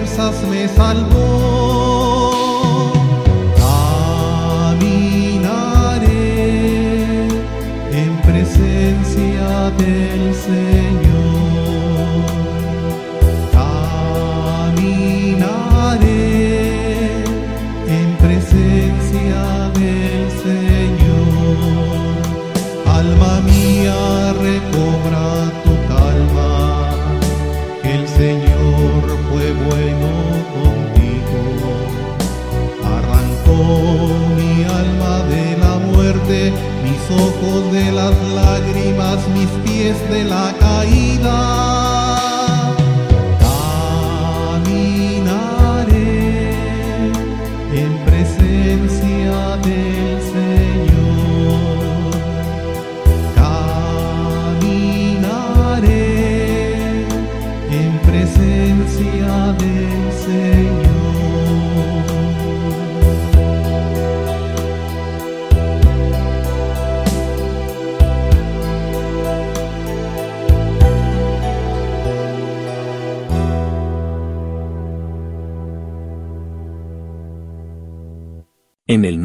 fuerzas me salvó. Ojos de las lágrimas, mis pies de la caída.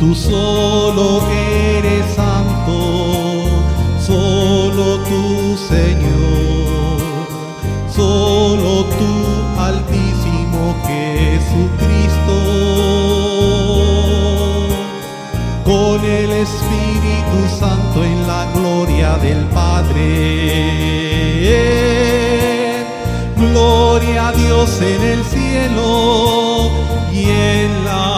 Tú solo eres santo, solo tú Señor, solo tú altísimo Jesucristo con el Espíritu Santo en la gloria del Padre. Gloria a Dios en el cielo y en la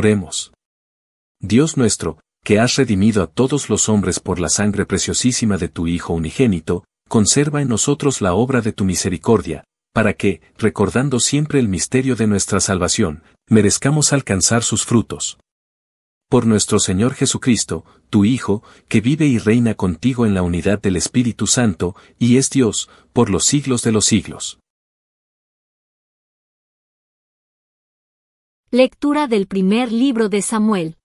Oremos. Dios nuestro, que has redimido a todos los hombres por la sangre preciosísima de tu Hijo unigénito, conserva en nosotros la obra de tu misericordia, para que, recordando siempre el misterio de nuestra salvación, merezcamos alcanzar sus frutos. Por nuestro Señor Jesucristo, tu Hijo, que vive y reina contigo en la unidad del Espíritu Santo, y es Dios, por los siglos de los siglos. Lectura del primer libro de Samuel.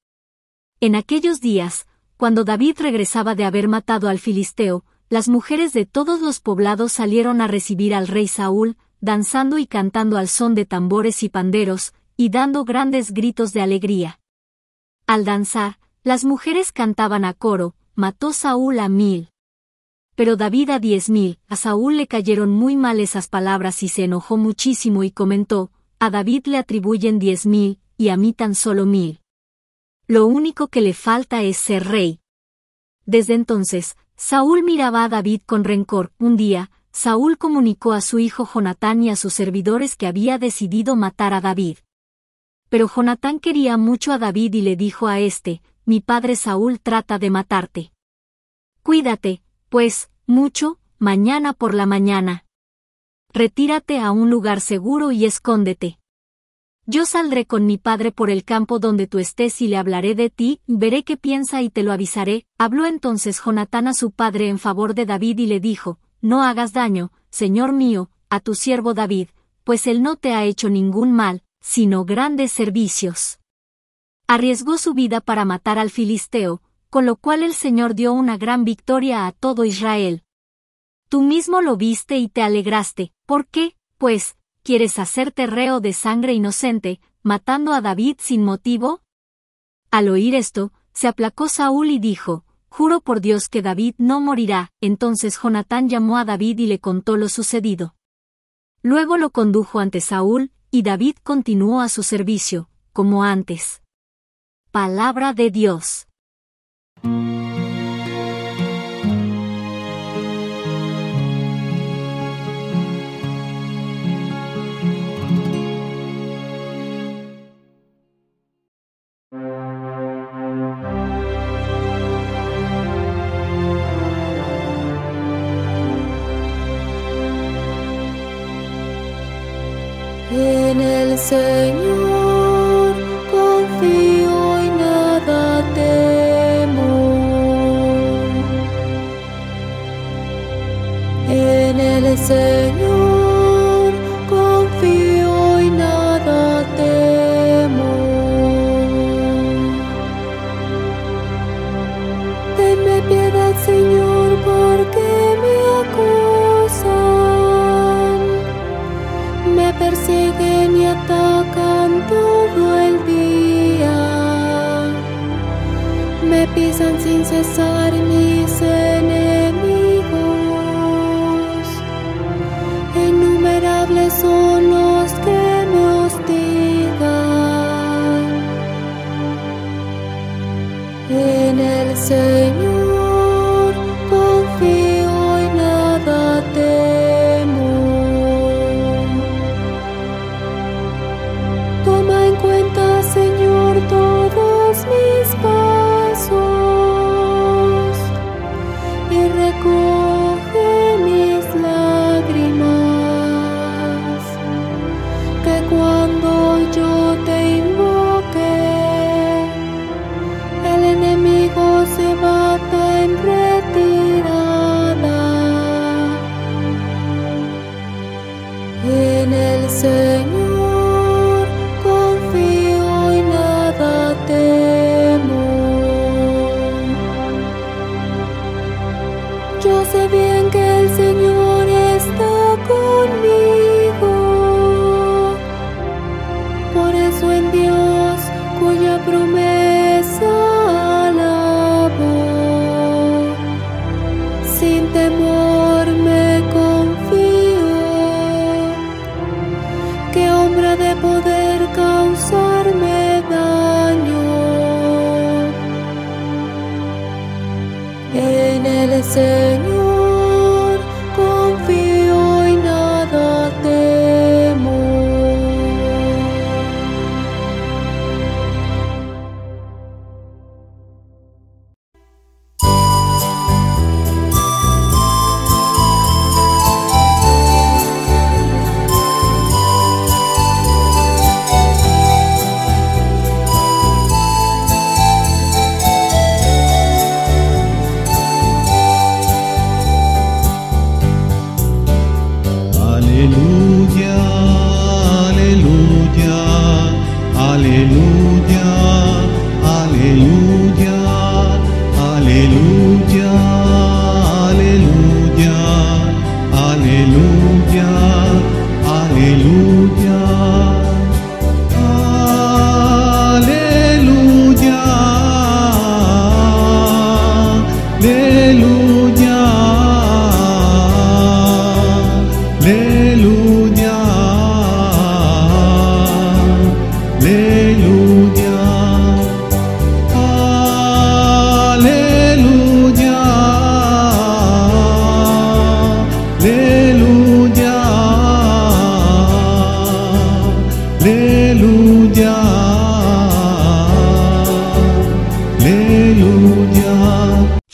En aquellos días, cuando David regresaba de haber matado al filisteo, las mujeres de todos los poblados salieron a recibir al rey Saúl, danzando y cantando al son de tambores y panderos, y dando grandes gritos de alegría. Al danzar, las mujeres cantaban a coro, mató Saúl a mil. Pero David a diez mil, a Saúl le cayeron muy mal esas palabras y se enojó muchísimo y comentó, a David le atribuyen diez mil, y a mí tan solo mil. Lo único que le falta es ser rey. Desde entonces, Saúl miraba a David con rencor. Un día, Saúl comunicó a su hijo Jonatán y a sus servidores que había decidido matar a David. Pero Jonatán quería mucho a David y le dijo a éste, mi padre Saúl trata de matarte. Cuídate, pues, mucho, mañana por la mañana. Retírate a un lugar seguro y escóndete. Yo saldré con mi padre por el campo donde tú estés y le hablaré de ti, veré qué piensa y te lo avisaré. Habló entonces Jonatán a su padre en favor de David y le dijo, No hagas daño, señor mío, a tu siervo David, pues él no te ha hecho ningún mal, sino grandes servicios. Arriesgó su vida para matar al filisteo, con lo cual el Señor dio una gran victoria a todo Israel. Tú mismo lo viste y te alegraste, ¿por qué? Pues, ¿Quieres hacerte reo de sangre inocente, matando a David sin motivo? Al oír esto, se aplacó Saúl y dijo, Juro por Dios que David no morirá. Entonces Jonatán llamó a David y le contó lo sucedido. Luego lo condujo ante Saúl, y David continuó a su servicio, como antes. Palabra de Dios. Persiguen y atacan todo el día. Me pisan sin cesar mis enemigos. Innumerables son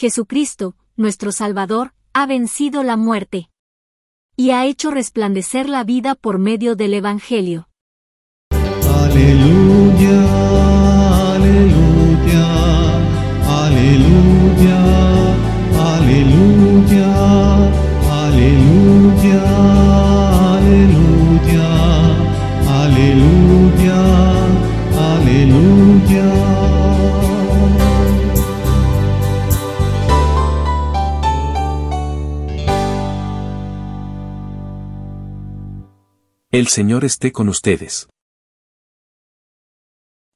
Jesucristo, nuestro Salvador, ha vencido la muerte. Y ha hecho resplandecer la vida por medio del Evangelio. Aleluya, aleluya, aleluya, aleluya, aleluya, aleluya, aleluya, aleluya. El Señor esté con ustedes.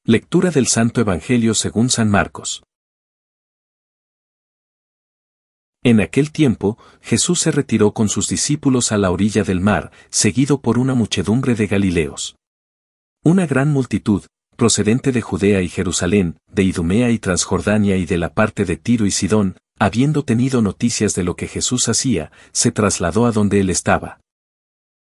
Lectura del Santo Evangelio según San Marcos. En aquel tiempo, Jesús se retiró con sus discípulos a la orilla del mar, seguido por una muchedumbre de Galileos. Una gran multitud, procedente de Judea y Jerusalén, de Idumea y Transjordania y de la parte de Tiro y Sidón, habiendo tenido noticias de lo que Jesús hacía, se trasladó a donde él estaba.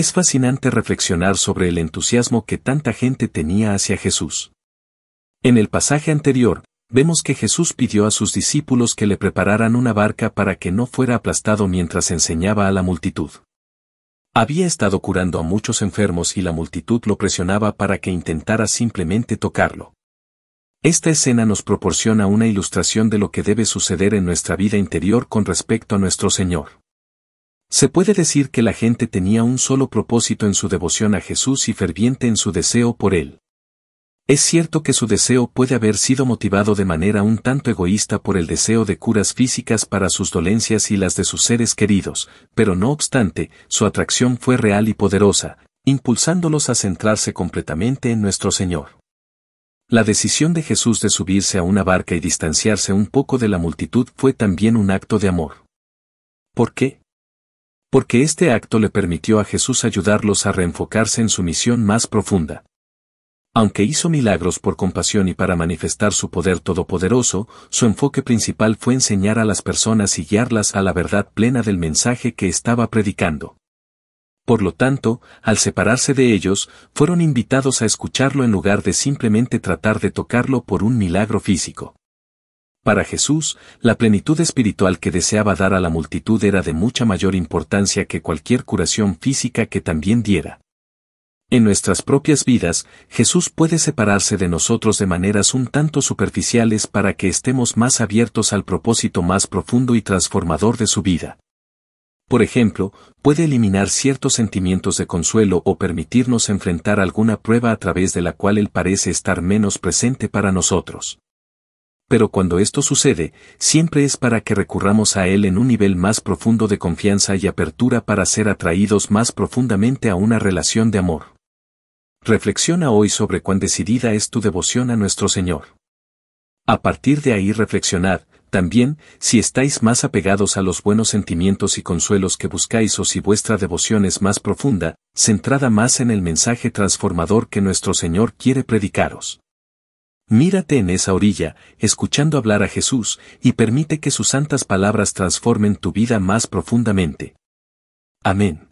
Es fascinante reflexionar sobre el entusiasmo que tanta gente tenía hacia Jesús. En el pasaje anterior, vemos que Jesús pidió a sus discípulos que le prepararan una barca para que no fuera aplastado mientras enseñaba a la multitud. Había estado curando a muchos enfermos y la multitud lo presionaba para que intentara simplemente tocarlo. Esta escena nos proporciona una ilustración de lo que debe suceder en nuestra vida interior con respecto a nuestro Señor. Se puede decir que la gente tenía un solo propósito en su devoción a Jesús y ferviente en su deseo por Él. Es cierto que su deseo puede haber sido motivado de manera un tanto egoísta por el deseo de curas físicas para sus dolencias y las de sus seres queridos, pero no obstante, su atracción fue real y poderosa, impulsándolos a centrarse completamente en nuestro Señor. La decisión de Jesús de subirse a una barca y distanciarse un poco de la multitud fue también un acto de amor. ¿Por qué? Porque este acto le permitió a Jesús ayudarlos a reenfocarse en su misión más profunda. Aunque hizo milagros por compasión y para manifestar su poder todopoderoso, su enfoque principal fue enseñar a las personas y guiarlas a la verdad plena del mensaje que estaba predicando. Por lo tanto, al separarse de ellos, fueron invitados a escucharlo en lugar de simplemente tratar de tocarlo por un milagro físico. Para Jesús, la plenitud espiritual que deseaba dar a la multitud era de mucha mayor importancia que cualquier curación física que también diera. En nuestras propias vidas, Jesús puede separarse de nosotros de maneras un tanto superficiales para que estemos más abiertos al propósito más profundo y transformador de su vida. Por ejemplo, puede eliminar ciertos sentimientos de consuelo o permitirnos enfrentar alguna prueba a través de la cual Él parece estar menos presente para nosotros pero cuando esto sucede, siempre es para que recurramos a Él en un nivel más profundo de confianza y apertura para ser atraídos más profundamente a una relación de amor. Reflexiona hoy sobre cuán decidida es tu devoción a nuestro Señor. A partir de ahí reflexionad, también, si estáis más apegados a los buenos sentimientos y consuelos que buscáis o si vuestra devoción es más profunda, centrada más en el mensaje transformador que nuestro Señor quiere predicaros. Mírate en esa orilla, escuchando hablar a Jesús, y permite que sus santas palabras transformen tu vida más profundamente. Amén.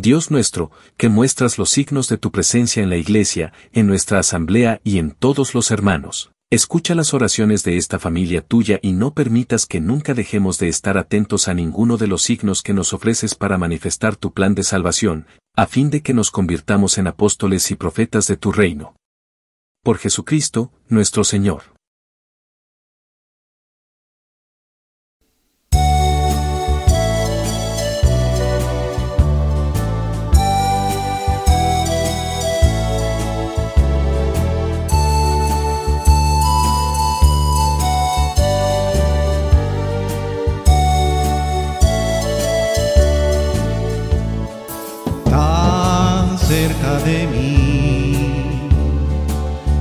Dios nuestro, que muestras los signos de tu presencia en la iglesia, en nuestra asamblea y en todos los hermanos. Escucha las oraciones de esta familia tuya y no permitas que nunca dejemos de estar atentos a ninguno de los signos que nos ofreces para manifestar tu plan de salvación, a fin de que nos convirtamos en apóstoles y profetas de tu reino. Por Jesucristo, nuestro Señor.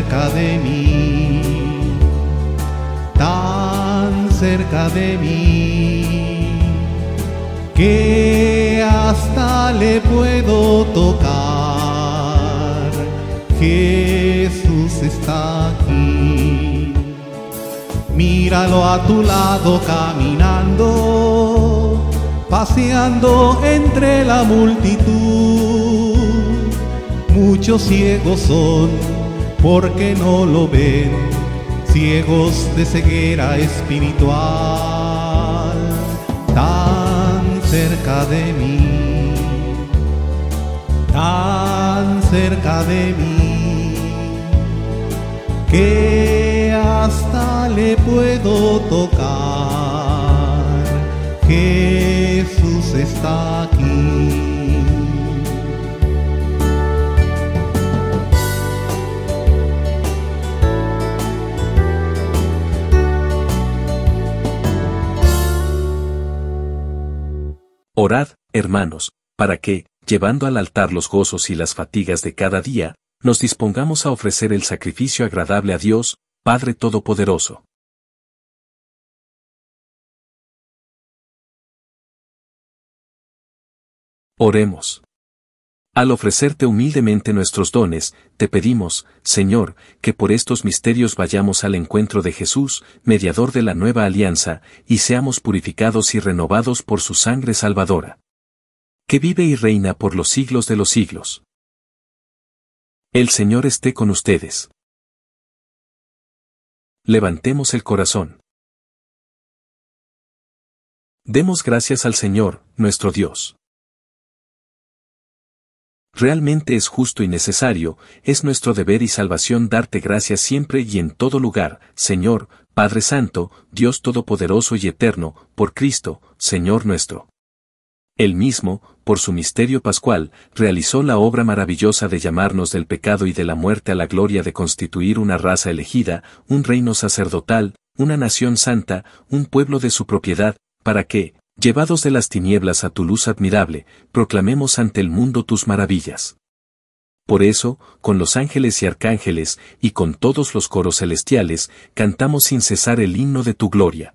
cerca de mí, tan cerca de mí, que hasta le puedo tocar. Jesús está aquí. Míralo a tu lado caminando, paseando entre la multitud. Muchos ciegos son porque no lo ven, ciegos de ceguera espiritual, tan cerca de mí, tan cerca de mí, que hasta le puedo tocar. Jesús está aquí. Orad, hermanos, para que, llevando al altar los gozos y las fatigas de cada día, nos dispongamos a ofrecer el sacrificio agradable a Dios, Padre Todopoderoso. Oremos. Al ofrecerte humildemente nuestros dones, te pedimos, Señor, que por estos misterios vayamos al encuentro de Jesús, mediador de la nueva alianza, y seamos purificados y renovados por su sangre salvadora. Que vive y reina por los siglos de los siglos. El Señor esté con ustedes. Levantemos el corazón. Demos gracias al Señor, nuestro Dios. Realmente es justo y necesario, es nuestro deber y salvación darte gracias siempre y en todo lugar, Señor, Padre Santo, Dios Todopoderoso y Eterno, por Cristo, Señor nuestro. Él mismo, por su misterio pascual, realizó la obra maravillosa de llamarnos del pecado y de la muerte a la gloria de constituir una raza elegida, un reino sacerdotal, una nación santa, un pueblo de su propiedad, para que, llevados de las tinieblas a tu luz admirable, proclamemos ante el mundo tus maravillas. Por eso, con los ángeles y arcángeles, y con todos los coros celestiales, cantamos sin cesar el himno de tu gloria.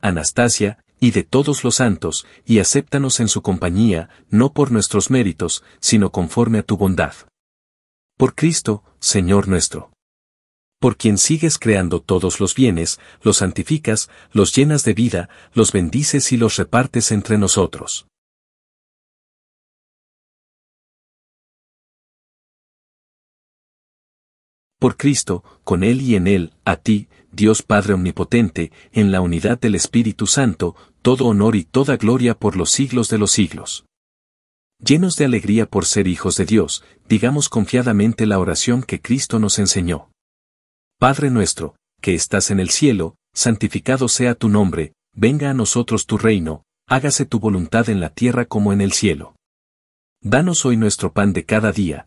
Anastasia, y de todos los santos, y acéptanos en su compañía, no por nuestros méritos, sino conforme a tu bondad. Por Cristo, Señor nuestro. Por quien sigues creando todos los bienes, los santificas, los llenas de vida, los bendices y los repartes entre nosotros. Por Cristo, con Él y en Él, a ti, Dios Padre Omnipotente, en la unidad del Espíritu Santo, todo honor y toda gloria por los siglos de los siglos. Llenos de alegría por ser hijos de Dios, digamos confiadamente la oración que Cristo nos enseñó. Padre nuestro, que estás en el cielo, santificado sea tu nombre, venga a nosotros tu reino, hágase tu voluntad en la tierra como en el cielo. Danos hoy nuestro pan de cada día,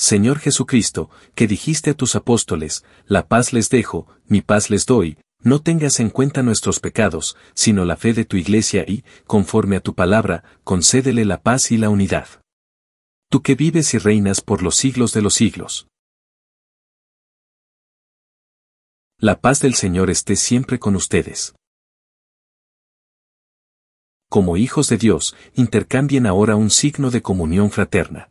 Señor Jesucristo, que dijiste a tus apóstoles, la paz les dejo, mi paz les doy, no tengas en cuenta nuestros pecados, sino la fe de tu iglesia y, conforme a tu palabra, concédele la paz y la unidad. Tú que vives y reinas por los siglos de los siglos. La paz del Señor esté siempre con ustedes. Como hijos de Dios, intercambien ahora un signo de comunión fraterna.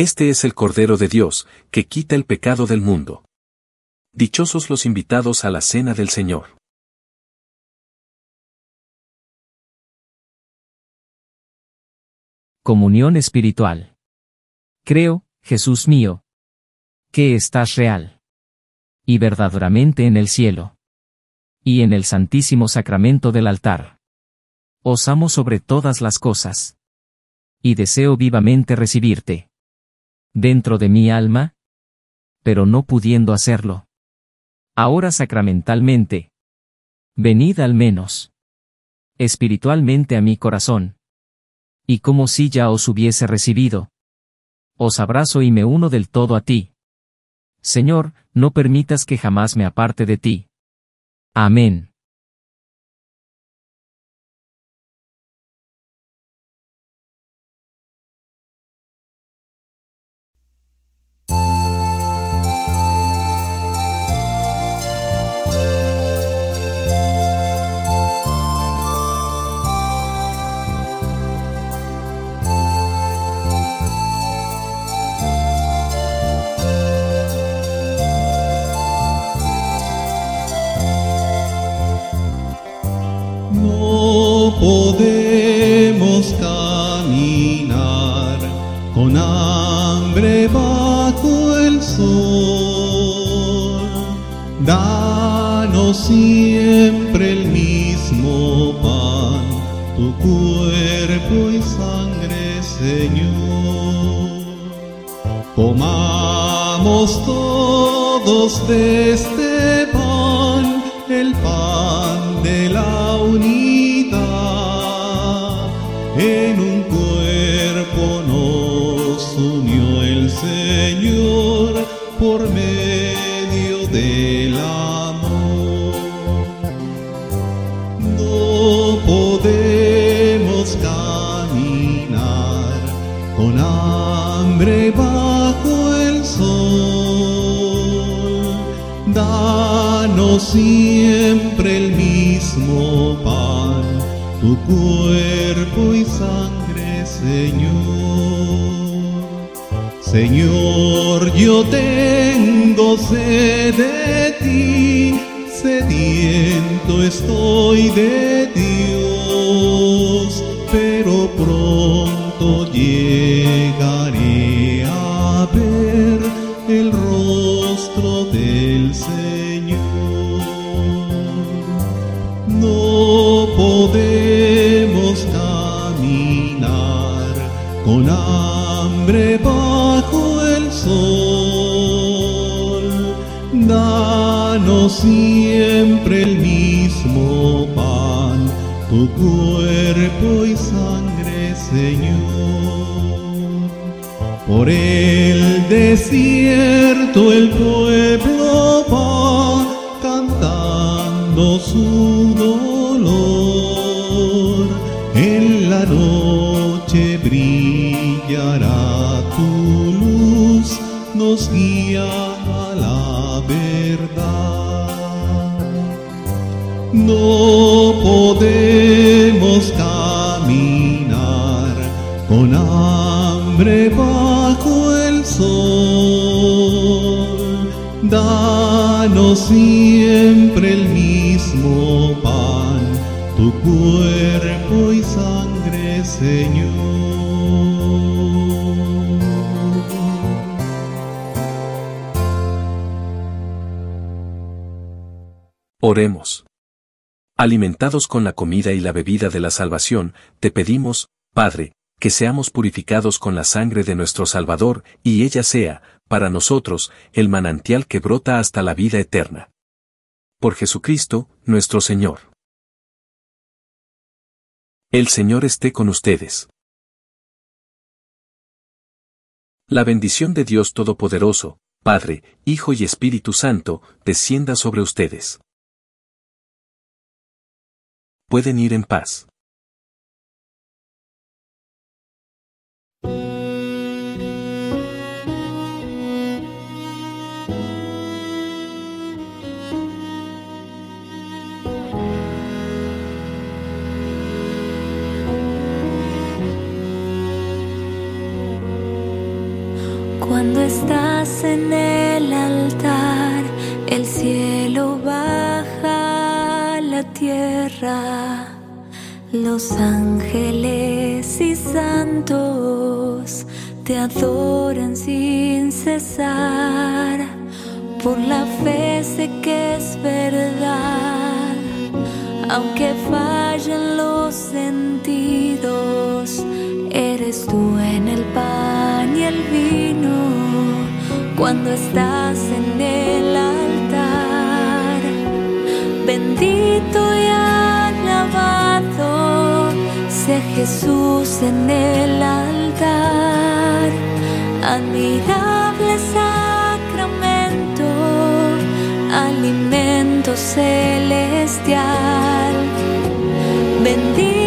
Este es el Cordero de Dios, que quita el pecado del mundo. Dichosos los invitados a la cena del Señor. Comunión espiritual. Creo, Jesús mío, que estás real. Y verdaderamente en el cielo. Y en el santísimo sacramento del altar. Os amo sobre todas las cosas. Y deseo vivamente recibirte. Dentro de mi alma. Pero no pudiendo hacerlo. Ahora sacramentalmente. Venid al menos. Espiritualmente a mi corazón y como si ya os hubiese recibido. Os abrazo y me uno del todo a ti. Señor, no permitas que jamás me aparte de ti. Amén. De ti, sediento estoy de Dios, pero pronto llegaré a ver el rostro del Señor. Siempre el mismo pan, tu cuerpo y sangre, Señor. Por el desierto el pueblo va cantando su dolor. En la noche brillará tu luz, nos guía Podemos caminar con hambre bajo el sol. Danos siempre el mismo pan, tu cuerpo y sangre, Señor. Oremos. Alimentados con la comida y la bebida de la salvación, te pedimos, Padre, que seamos purificados con la sangre de nuestro Salvador, y ella sea, para nosotros, el manantial que brota hasta la vida eterna. Por Jesucristo, nuestro Señor. El Señor esté con ustedes. La bendición de Dios Todopoderoso, Padre, Hijo y Espíritu Santo, descienda sobre ustedes. Pueden ir en paz. Cuando estás en el altar, el cielo tierra. Los ángeles y santos te adoran sin cesar. Por la fe sé que es verdad, aunque fallen los sentidos, eres tú en el pan y el vino cuando estás en Bendito y alabado sea Jesús en el altar. Admirable sacramento, alimento celestial. Bendito